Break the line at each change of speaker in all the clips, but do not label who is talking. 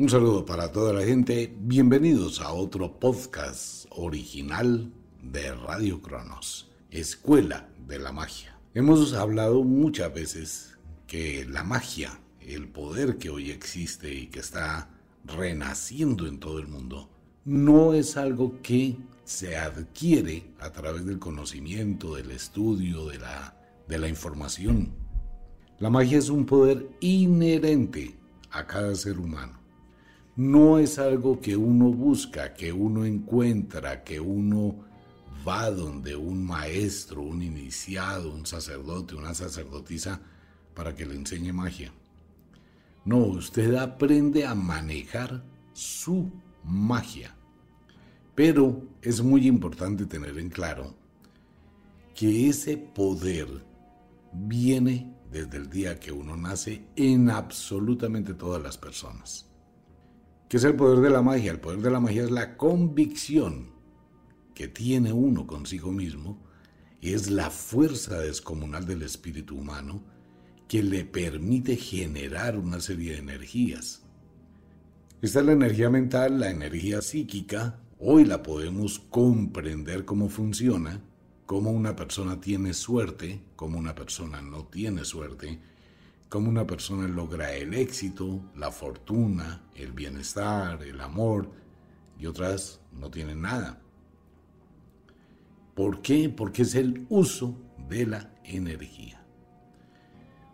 Un saludo para toda la gente. Bienvenidos a otro podcast original de Radio Cronos, Escuela de la Magia. Hemos hablado muchas veces que la magia, el poder que hoy existe y que está renaciendo en todo el mundo, no es algo que se adquiere a través del conocimiento, del estudio, de la, de la información. La magia es un poder inherente a cada ser humano no es algo que uno busca, que uno encuentra, que uno va donde un maestro, un iniciado, un sacerdote, una sacerdotisa para que le enseñe magia. No, usted aprende a manejar su magia. Pero es muy importante tener en claro que ese poder viene desde el día que uno nace en absolutamente todas las personas. ¿Qué es el poder de la magia? El poder de la magia es la convicción que tiene uno consigo mismo, es la fuerza descomunal del espíritu humano que le permite generar una serie de energías. Esta es la energía mental, la energía psíquica. Hoy la podemos comprender cómo funciona, cómo una persona tiene suerte, cómo una persona no tiene suerte, cómo una persona logra el éxito, la fortuna, el bienestar, el amor, y otras no tienen nada. ¿Por qué? Porque es el uso de la energía.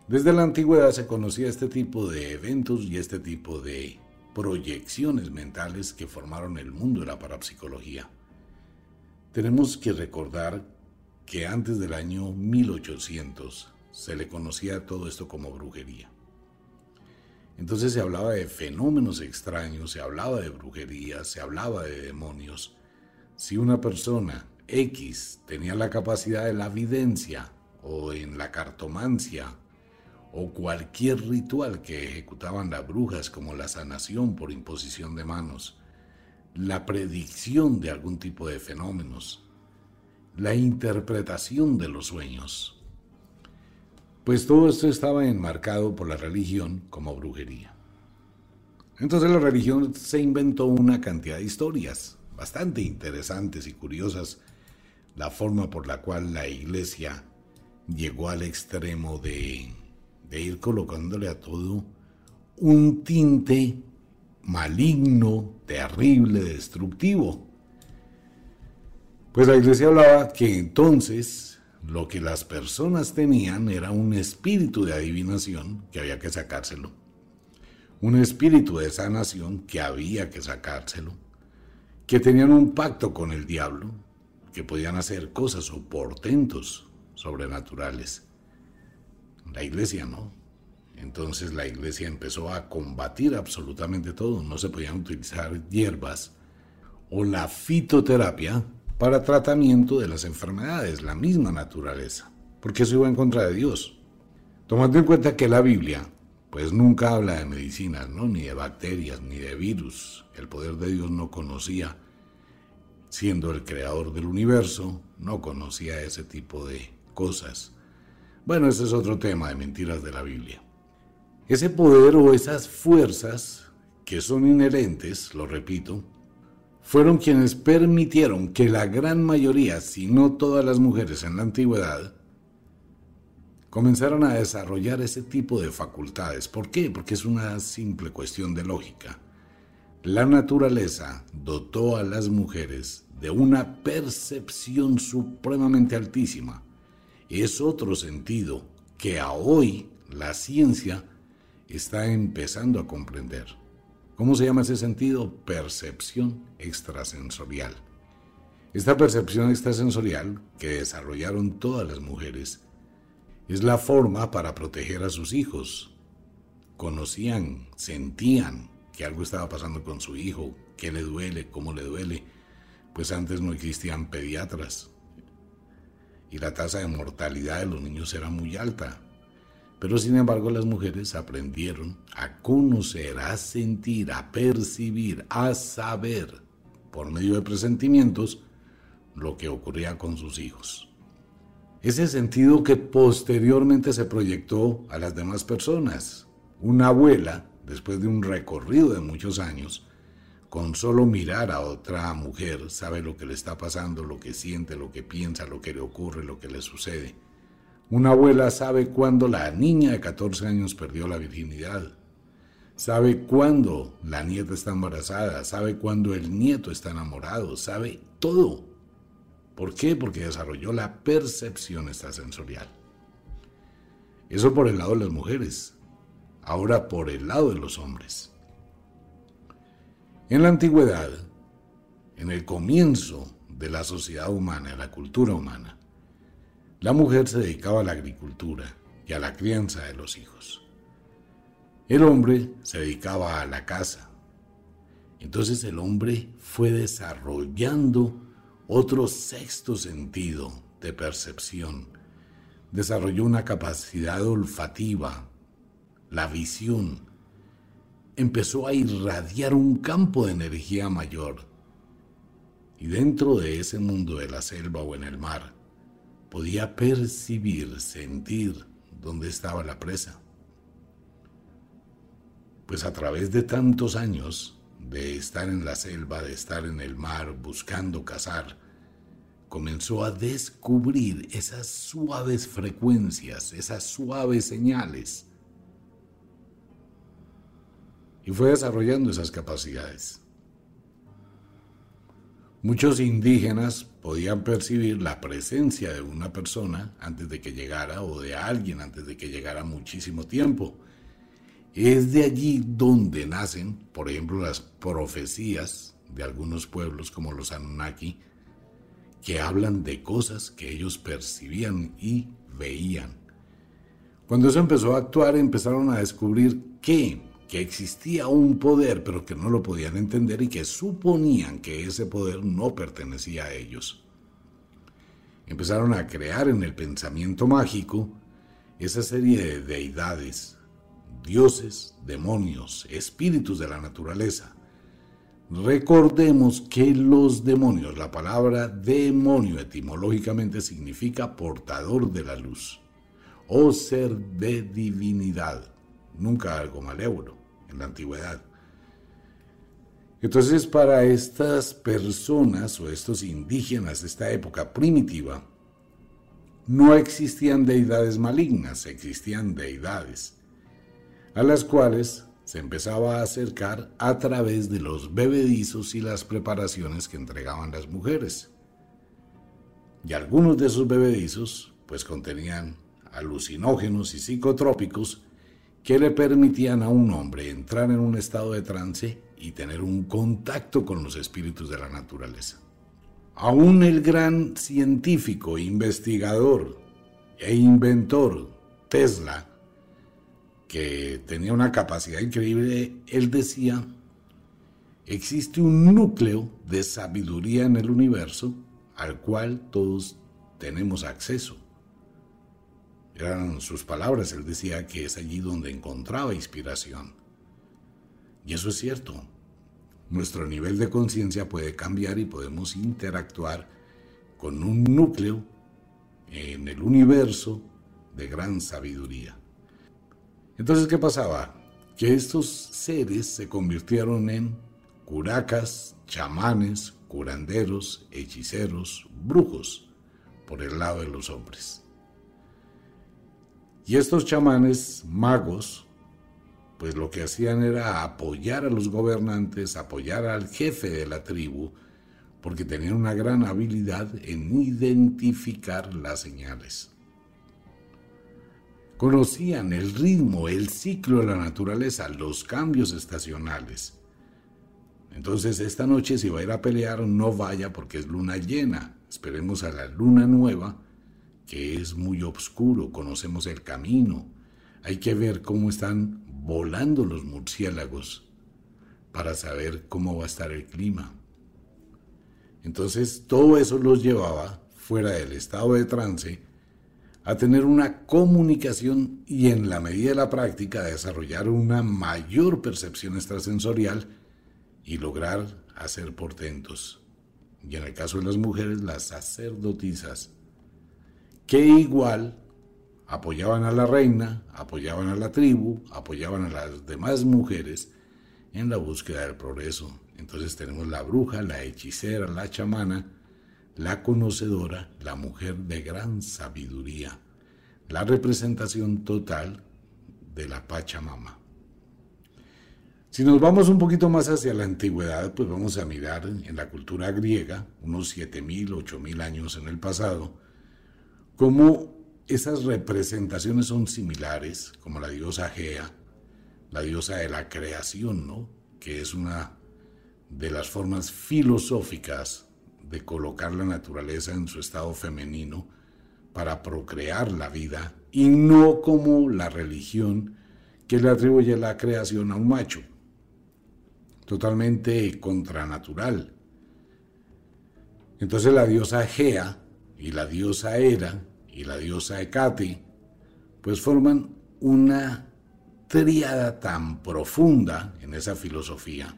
Desde la antigüedad se conocía este tipo de eventos y este tipo de proyecciones mentales que formaron el mundo de la parapsicología. Tenemos que recordar que antes del año 1800 se le conocía todo esto como brujería. Entonces se hablaba de fenómenos extraños, se hablaba de brujería, se hablaba de demonios. Si una persona X tenía la capacidad de la evidencia o en la cartomancia o cualquier ritual que ejecutaban las brujas como la sanación por imposición de manos, la predicción de algún tipo de fenómenos, la interpretación de los sueños, pues todo esto estaba enmarcado por la religión como brujería. Entonces la religión se inventó una cantidad de historias bastante interesantes y curiosas, la forma por la cual la iglesia llegó al extremo de, de ir colocándole a todo un tinte maligno, terrible, destructivo. Pues la iglesia hablaba que entonces lo que las personas tenían era un espíritu de adivinación que había que sacárselo. Un espíritu de sanación que había que sacárselo. Que tenían un pacto con el diablo, que podían hacer cosas o portentos sobrenaturales. La iglesia no. Entonces la iglesia empezó a combatir absolutamente todo. No se podían utilizar hierbas o la fitoterapia para tratamiento de las enfermedades, la misma naturaleza, porque eso iba en contra de Dios. Tomando en cuenta que la Biblia, pues nunca habla de medicinas, ¿no? ni de bacterias, ni de virus. El poder de Dios no conocía, siendo el creador del universo, no conocía ese tipo de cosas. Bueno, ese es otro tema de mentiras de la Biblia. Ese poder o esas fuerzas que son inherentes, lo repito, fueron quienes permitieron que la gran mayoría, si no todas las mujeres en la antigüedad, comenzaran a desarrollar ese tipo de facultades. ¿Por qué? Porque es una simple cuestión de lógica. La naturaleza dotó a las mujeres de una percepción supremamente altísima. Es otro sentido que a hoy la ciencia está empezando a comprender. ¿Cómo se llama ese sentido? Percepción extrasensorial. Esta percepción extrasensorial que desarrollaron todas las mujeres es la forma para proteger a sus hijos. Conocían, sentían que algo estaba pasando con su hijo, qué le duele, cómo le duele, pues antes no existían pediatras y la tasa de mortalidad de los niños era muy alta. Pero sin embargo las mujeres aprendieron a conocer, a sentir, a percibir, a saber, por medio de presentimientos, lo que ocurría con sus hijos. Ese sentido que posteriormente se proyectó a las demás personas. Una abuela después de un recorrido de muchos años, con solo mirar a otra mujer, sabe lo que le está pasando, lo que siente, lo que piensa, lo que le ocurre, lo que le sucede. Una abuela sabe cuándo la niña de 14 años perdió la virginidad. Sabe cuándo la nieta está embarazada, sabe cuándo el nieto está enamorado, sabe todo. ¿Por qué? Porque desarrolló la percepción extrasensorial. Eso por el lado de las mujeres. Ahora por el lado de los hombres. En la antigüedad, en el comienzo de la sociedad humana, de la cultura humana, la mujer se dedicaba a la agricultura y a la crianza de los hijos. El hombre se dedicaba a la casa. Entonces el hombre fue desarrollando otro sexto sentido de percepción. Desarrolló una capacidad olfativa, la visión, empezó a irradiar un campo de energía mayor. Y dentro de ese mundo de la selva o en el mar, podía percibir, sentir dónde estaba la presa. Pues a través de tantos años de estar en la selva, de estar en el mar, buscando cazar, comenzó a descubrir esas suaves frecuencias, esas suaves señales y fue desarrollando esas capacidades. Muchos indígenas podían percibir la presencia de una persona antes de que llegara o de alguien antes de que llegara muchísimo tiempo. Es de allí donde nacen, por ejemplo, las profecías de algunos pueblos como los Anunnaki, que hablan de cosas que ellos percibían y veían. Cuando eso empezó a actuar, empezaron a descubrir que que existía un poder pero que no lo podían entender y que suponían que ese poder no pertenecía a ellos. Empezaron a crear en el pensamiento mágico esa serie de deidades, dioses, demonios, espíritus de la naturaleza. Recordemos que los demonios, la palabra demonio etimológicamente significa portador de la luz o ser de divinidad, nunca algo malévolo en la antigüedad. Entonces para estas personas o estos indígenas de esta época primitiva, no existían deidades malignas, existían deidades, a las cuales se empezaba a acercar a través de los bebedizos y las preparaciones que entregaban las mujeres. Y algunos de esos bebedizos pues contenían alucinógenos y psicotrópicos que le permitían a un hombre entrar en un estado de trance y tener un contacto con los espíritus de la naturaleza. Aún el gran científico, investigador e inventor Tesla, que tenía una capacidad increíble, él decía, existe un núcleo de sabiduría en el universo al cual todos tenemos acceso. Eran sus palabras, él decía que es allí donde encontraba inspiración. Y eso es cierto. Nuestro nivel de conciencia puede cambiar y podemos interactuar con un núcleo en el universo de gran sabiduría. Entonces, ¿qué pasaba? Que estos seres se convirtieron en curacas, chamanes, curanderos, hechiceros, brujos, por el lado de los hombres. Y estos chamanes magos, pues lo que hacían era apoyar a los gobernantes, apoyar al jefe de la tribu, porque tenían una gran habilidad en identificar las señales. Conocían el ritmo, el ciclo de la naturaleza, los cambios estacionales. Entonces esta noche si va a ir a pelear no vaya porque es luna llena. Esperemos a la luna nueva que es muy oscuro, conocemos el camino. Hay que ver cómo están volando los murciélagos para saber cómo va a estar el clima. Entonces todo eso los llevaba fuera del estado de trance a tener una comunicación y en la medida de la práctica desarrollar una mayor percepción extrasensorial y lograr hacer portentos. Y en el caso de las mujeres, las sacerdotisas que igual apoyaban a la reina, apoyaban a la tribu, apoyaban a las demás mujeres en la búsqueda del progreso. Entonces tenemos la bruja, la hechicera, la chamana, la conocedora, la mujer de gran sabiduría, la representación total de la Pachamama. Si nos vamos un poquito más hacia la antigüedad, pues vamos a mirar en la cultura griega, unos 7.000, 8.000 años en el pasado, cómo esas representaciones son similares, como la diosa Gea, la diosa de la creación, ¿no? que es una de las formas filosóficas de colocar la naturaleza en su estado femenino para procrear la vida y no como la religión que le atribuye la creación a un macho, totalmente contranatural. Entonces la diosa Gea y la diosa Hera y la diosa Hecate, pues forman una tríada tan profunda en esa filosofía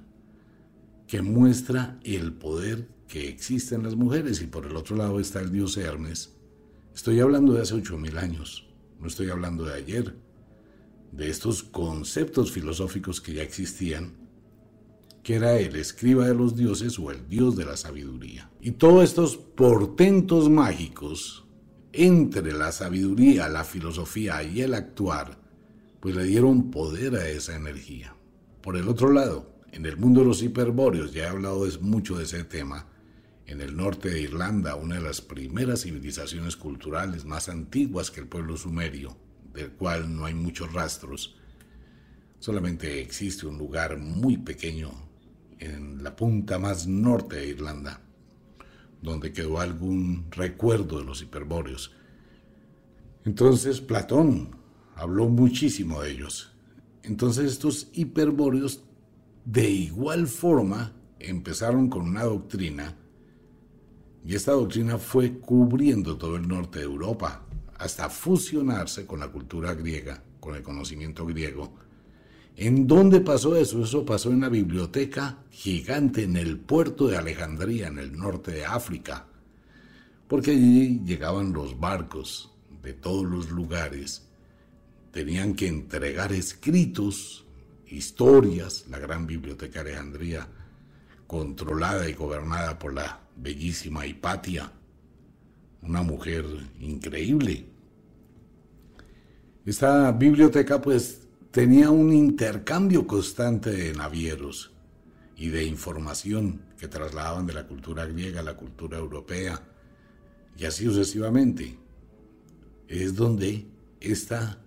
que muestra el poder que existe en las mujeres y por el otro lado está el dios Hermes. Estoy hablando de hace ocho mil años, no estoy hablando de ayer, de estos conceptos filosóficos que ya existían, que era el escriba de los dioses o el dios de la sabiduría. Y todos estos portentos mágicos entre la sabiduría, la filosofía y el actuar, pues le dieron poder a esa energía. Por el otro lado, en el mundo de los hiperbóreos, ya he hablado mucho de ese tema, en el norte de Irlanda, una de las primeras civilizaciones culturales más antiguas que el pueblo sumerio, del cual no hay muchos rastros, solamente existe un lugar muy pequeño en la punta más norte de Irlanda, donde quedó algún recuerdo de los hiperbóreos. Entonces Platón habló muchísimo de ellos. Entonces estos hiperbóreos de igual forma empezaron con una doctrina y esta doctrina fue cubriendo todo el norte de Europa hasta fusionarse con la cultura griega, con el conocimiento griego, ¿En dónde pasó eso? Eso pasó en la biblioteca gigante en el puerto de Alejandría, en el norte de África, porque allí llegaban los barcos de todos los lugares, tenían que entregar escritos, historias, la gran biblioteca de Alejandría, controlada y gobernada por la bellísima Hipatia, una mujer increíble. Esta biblioteca pues tenía un intercambio constante de navieros y de información que trasladaban de la cultura griega a la cultura europea y así sucesivamente. Es donde esta,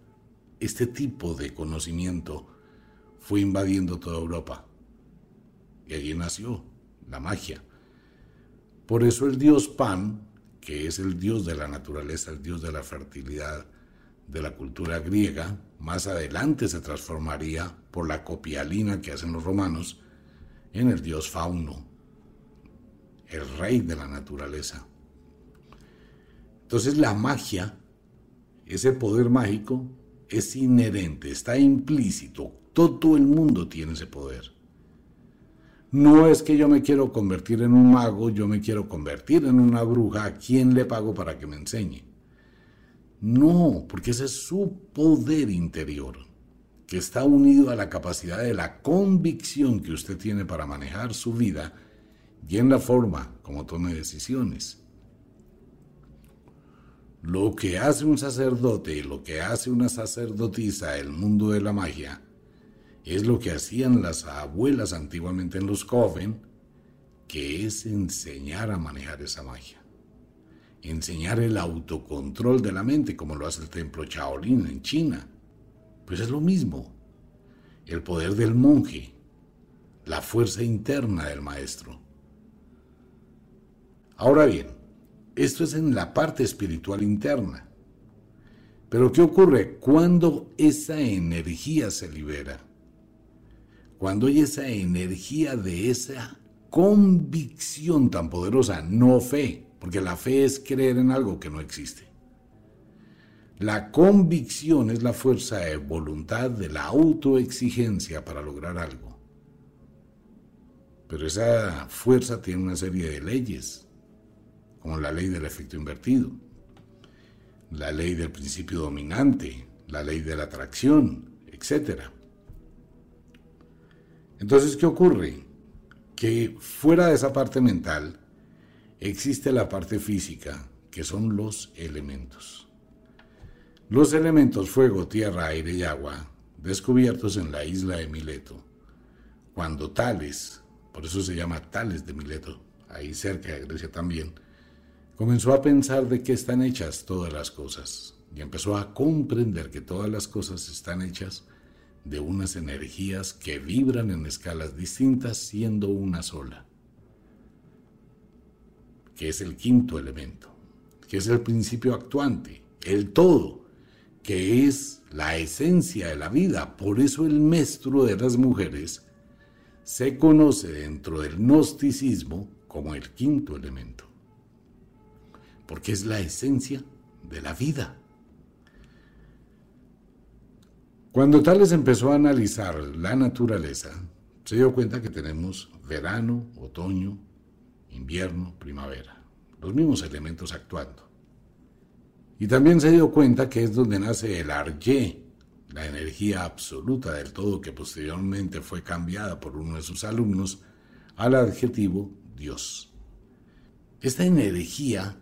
este tipo de conocimiento fue invadiendo toda Europa. Y allí nació la magia. Por eso el dios Pan, que es el dios de la naturaleza, el dios de la fertilidad, de la cultura griega, más adelante se transformaría por la copialina que hacen los romanos en el dios Fauno, el rey de la naturaleza. Entonces la magia, ese poder mágico, es inherente, está implícito, todo el mundo tiene ese poder. No es que yo me quiero convertir en un mago, yo me quiero convertir en una bruja, ¿a quién le pago para que me enseñe? No, porque ese es su poder interior, que está unido a la capacidad de la convicción que usted tiene para manejar su vida y en la forma como tome decisiones. Lo que hace un sacerdote y lo que hace una sacerdotisa el mundo de la magia es lo que hacían las abuelas antiguamente en los coven, que es enseñar a manejar esa magia enseñar el autocontrol de la mente, como lo hace el templo Shaolin en China. Pues es lo mismo. El poder del monje, la fuerza interna del maestro. Ahora bien, esto es en la parte espiritual interna. Pero ¿qué ocurre cuando esa energía se libera? Cuando hay esa energía de esa convicción tan poderosa, no fe, porque la fe es creer en algo que no existe. La convicción es la fuerza de voluntad de la autoexigencia para lograr algo. Pero esa fuerza tiene una serie de leyes, como la ley del efecto invertido. la ley del principio dominante, la ley de la atracción, etc. Entonces, ¿qué ocurre? Que fuera de esa parte mental existe la parte física, que son los elementos. Los elementos fuego, tierra, aire y agua, descubiertos en la isla de Mileto, cuando Tales, por eso se llama Tales de Mileto, ahí cerca de Grecia también, comenzó a pensar de qué están hechas todas las cosas y empezó a comprender que todas las cosas están hechas de unas energías que vibran en escalas distintas siendo una sola, que es el quinto elemento, que es el principio actuante, el todo, que es la esencia de la vida. Por eso el maestro de las mujeres se conoce dentro del gnosticismo como el quinto elemento, porque es la esencia de la vida. Cuando Tales empezó a analizar la naturaleza, se dio cuenta que tenemos verano, otoño, invierno, primavera, los mismos elementos actuando. Y también se dio cuenta que es donde nace el Arye, la energía absoluta del todo que posteriormente fue cambiada por uno de sus alumnos al adjetivo Dios. Esta energía,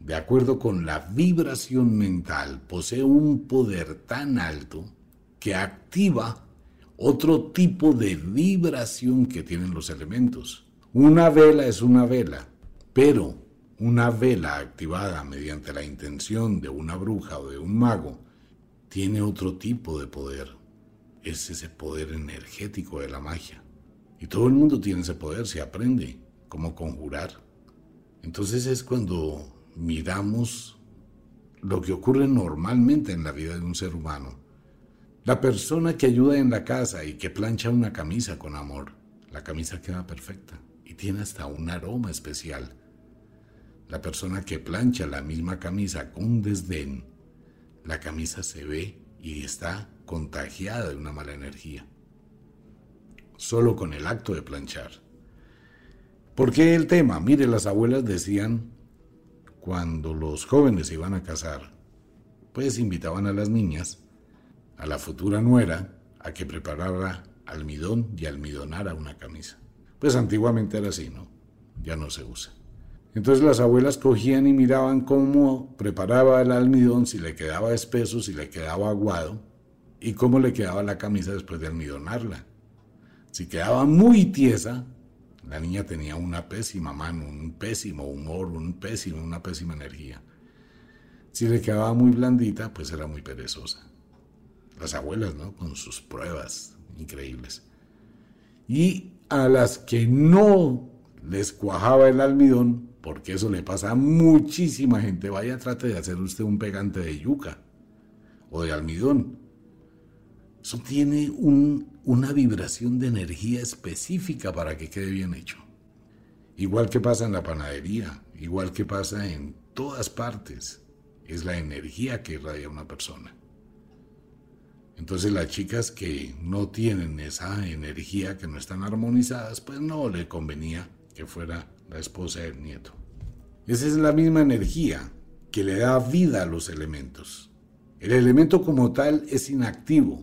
de acuerdo con la vibración mental, posee un poder tan alto que activa otro tipo de vibración que tienen los elementos. Una vela es una vela, pero una vela activada mediante la intención de una bruja o de un mago tiene otro tipo de poder. Es ese poder energético de la magia. Y todo el mundo tiene ese poder, se aprende cómo conjurar. Entonces es cuando miramos lo que ocurre normalmente en la vida de un ser humano la persona que ayuda en la casa y que plancha una camisa con amor, la camisa queda perfecta tiene hasta un aroma especial. La persona que plancha la misma camisa con desdén, la camisa se ve y está contagiada de una mala energía. Solo con el acto de planchar. ¿Por qué el tema? Mire, las abuelas decían, cuando los jóvenes iban a casar, pues invitaban a las niñas a la futura nuera a que preparara almidón y almidonara una camisa. Pues antiguamente era así, ¿no? Ya no se usa. Entonces las abuelas cogían y miraban cómo preparaba el almidón, si le quedaba espeso, si le quedaba aguado, y cómo le quedaba la camisa después de almidonarla. Si quedaba muy tiesa, la niña tenía una pésima mano, un pésimo humor, un pésimo, una pésima energía. Si le quedaba muy blandita, pues era muy perezosa las abuelas, ¿no? Con sus pruebas increíbles. Y a las que no les cuajaba el almidón, porque eso le pasa a muchísima gente, vaya, trate de hacer usted un pegante de yuca o de almidón. Eso tiene una vibración de energía específica para que quede bien hecho. Igual que pasa en la panadería, igual que pasa en todas partes, es la energía que irradia una persona. Entonces las chicas que no tienen esa energía, que no están armonizadas, pues no le convenía que fuera la esposa del nieto. Esa es la misma energía que le da vida a los elementos. El elemento como tal es inactivo,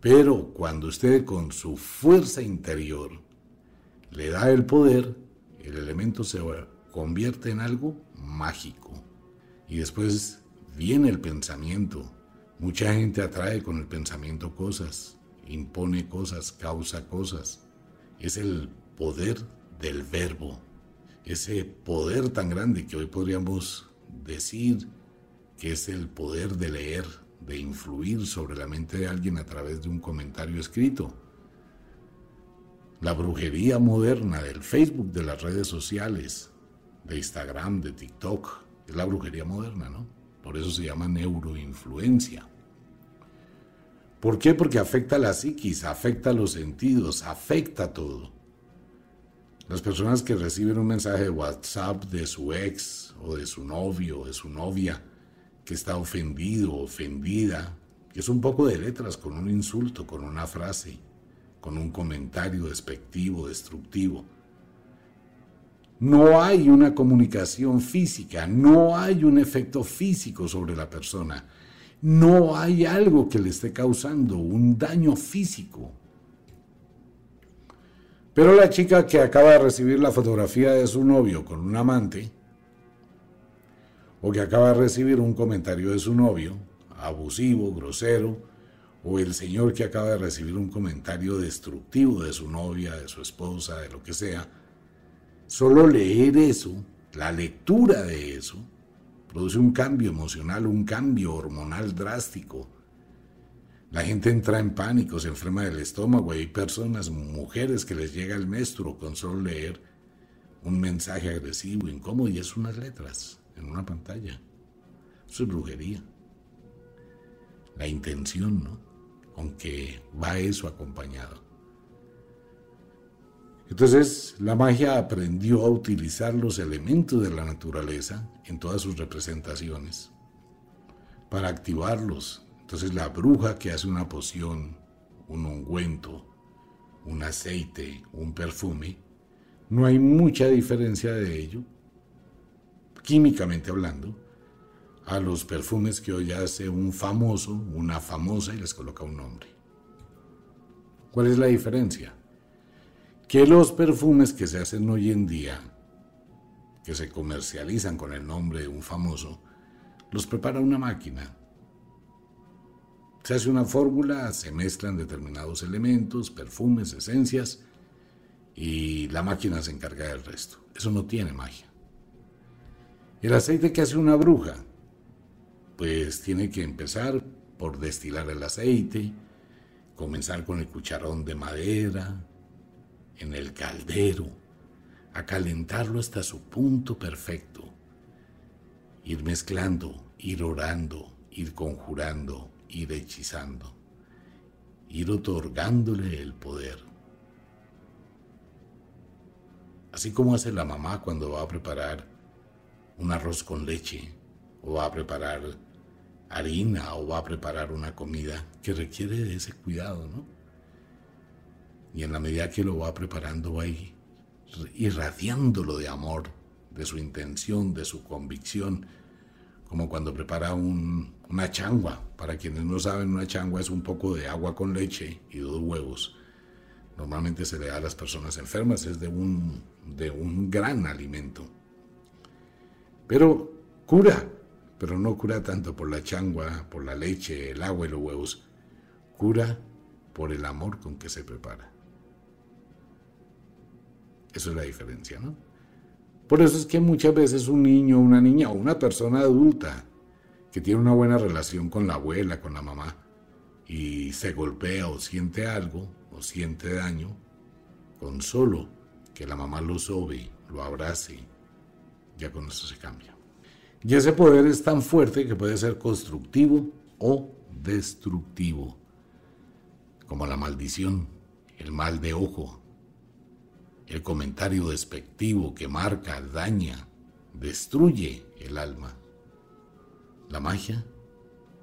pero cuando usted con su fuerza interior le da el poder, el elemento se convierte en algo mágico. Y después viene el pensamiento, Mucha gente atrae con el pensamiento cosas, impone cosas, causa cosas. Es el poder del verbo, ese poder tan grande que hoy podríamos decir que es el poder de leer, de influir sobre la mente de alguien a través de un comentario escrito. La brujería moderna del Facebook, de las redes sociales, de Instagram, de TikTok, es la brujería moderna, ¿no? Por eso se llama neuroinfluencia. ¿Por qué? Porque afecta a la psiquis, afecta a los sentidos, afecta todo. Las personas que reciben un mensaje de WhatsApp de su ex o de su novio o de su novia que está ofendido ofendida, que es un poco de letras con un insulto, con una frase, con un comentario despectivo, destructivo. No hay una comunicación física, no hay un efecto físico sobre la persona, no hay algo que le esté causando un daño físico. Pero la chica que acaba de recibir la fotografía de su novio con un amante, o que acaba de recibir un comentario de su novio, abusivo, grosero, o el señor que acaba de recibir un comentario destructivo de su novia, de su esposa, de lo que sea, solo leer eso, la lectura de eso, produce un cambio emocional, un cambio hormonal drástico. La gente entra en pánico, se enferma del estómago. Hay personas, mujeres que les llega el menstruo con solo leer un mensaje agresivo, incómodo, y es unas letras en una pantalla. Eso es brujería. La intención, ¿no? Con que va eso acompañado. Entonces, la magia aprendió a utilizar los elementos de la naturaleza en todas sus representaciones para activarlos. Entonces, la bruja que hace una poción, un ungüento, un aceite, un perfume, no hay mucha diferencia de ello químicamente hablando, a los perfumes que hoy hace un famoso, una famosa y les coloca un nombre. ¿Cuál es la diferencia? Que los perfumes que se hacen hoy en día, que se comercializan con el nombre de un famoso, los prepara una máquina. Se hace una fórmula, se mezclan determinados elementos, perfumes, esencias, y la máquina se encarga del resto. Eso no tiene magia. El aceite que hace una bruja, pues tiene que empezar por destilar el aceite, comenzar con el cucharón de madera, en el caldero, a calentarlo hasta su punto perfecto, ir mezclando, ir orando, ir conjurando, ir hechizando, ir otorgándole el poder. Así como hace la mamá cuando va a preparar un arroz con leche, o va a preparar harina, o va a preparar una comida que requiere de ese cuidado, ¿no? Y en la medida que lo va preparando, va irradiándolo de amor, de su intención, de su convicción, como cuando prepara una changua. Para quienes no saben, una changua es un poco de agua con leche y dos huevos. Normalmente se le da a las personas enfermas, es de un, de un gran alimento. Pero cura, pero no cura tanto por la changua, por la leche, el agua y los huevos. Cura por el amor con que se prepara. Eso es la diferencia, ¿no? Por eso es que muchas veces un niño, una niña o una persona adulta que tiene una buena relación con la abuela, con la mamá, y se golpea o siente algo o siente daño, con solo que la mamá lo sobe, lo abrace, ya con eso se cambia. Y ese poder es tan fuerte que puede ser constructivo o destructivo, como la maldición, el mal de ojo, el comentario despectivo que marca, daña, destruye el alma. La magia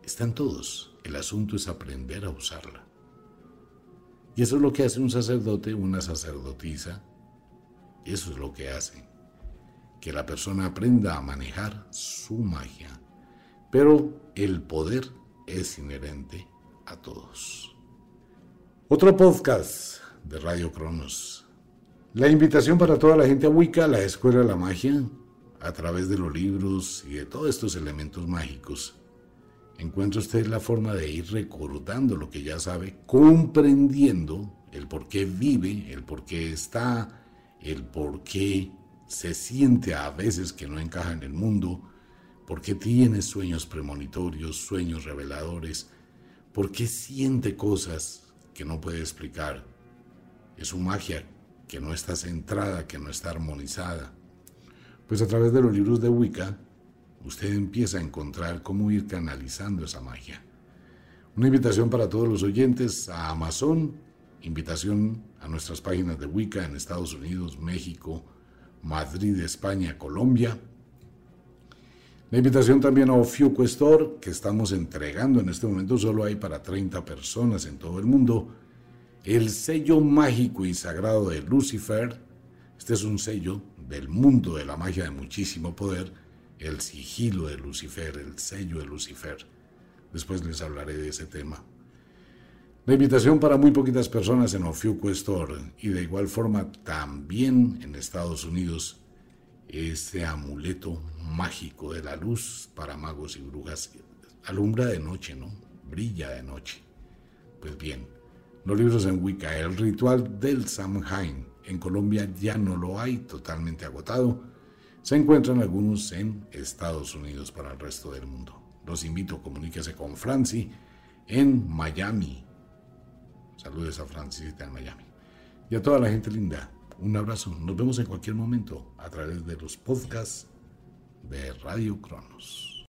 está en todos, el asunto es aprender a usarla. Y eso es lo que hace un sacerdote, una sacerdotisa, eso es lo que hace que la persona aprenda a manejar su magia. Pero el poder es inherente a todos. Otro podcast de Radio Cronos. La invitación para toda la gente a Wicca, la Escuela de la Magia, a través de los libros y de todos estos elementos mágicos. Encuentra usted la forma de ir recordando lo que ya sabe, comprendiendo el por qué vive, el por qué está, el por qué se siente a veces que no encaja en el mundo, porque tiene sueños premonitorios, sueños reveladores, porque siente cosas que no puede explicar. Es su magia que no está centrada, que no está armonizada. Pues a través de los libros de Wicca, usted empieza a encontrar cómo ir canalizando esa magia. Una invitación para todos los oyentes a Amazon, invitación a nuestras páginas de Wicca en Estados Unidos, México, Madrid, España, Colombia. La invitación también a Ofiuco Store, que estamos entregando en este momento, solo hay para 30 personas en todo el mundo, el sello mágico y sagrado de Lucifer. Este es un sello del mundo de la magia de muchísimo poder, el sigilo de Lucifer, el sello de Lucifer. Después les hablaré de ese tema. La invitación para muy poquitas personas en Ofiuco Store y de igual forma también en Estados Unidos ese amuleto mágico de la luz para magos y brujas alumbra de noche, ¿no? Brilla de noche. Pues bien, los libros en Wicca, el ritual del Samhain, en Colombia ya no lo hay, totalmente agotado. Se encuentran algunos en Estados Unidos para el resto del mundo. Los invito, comuníquese con Franci en Miami. Saludes a Francisita en Miami. Y a toda la gente linda, un abrazo. Nos vemos en cualquier momento a través de los podcasts de Radio Cronos.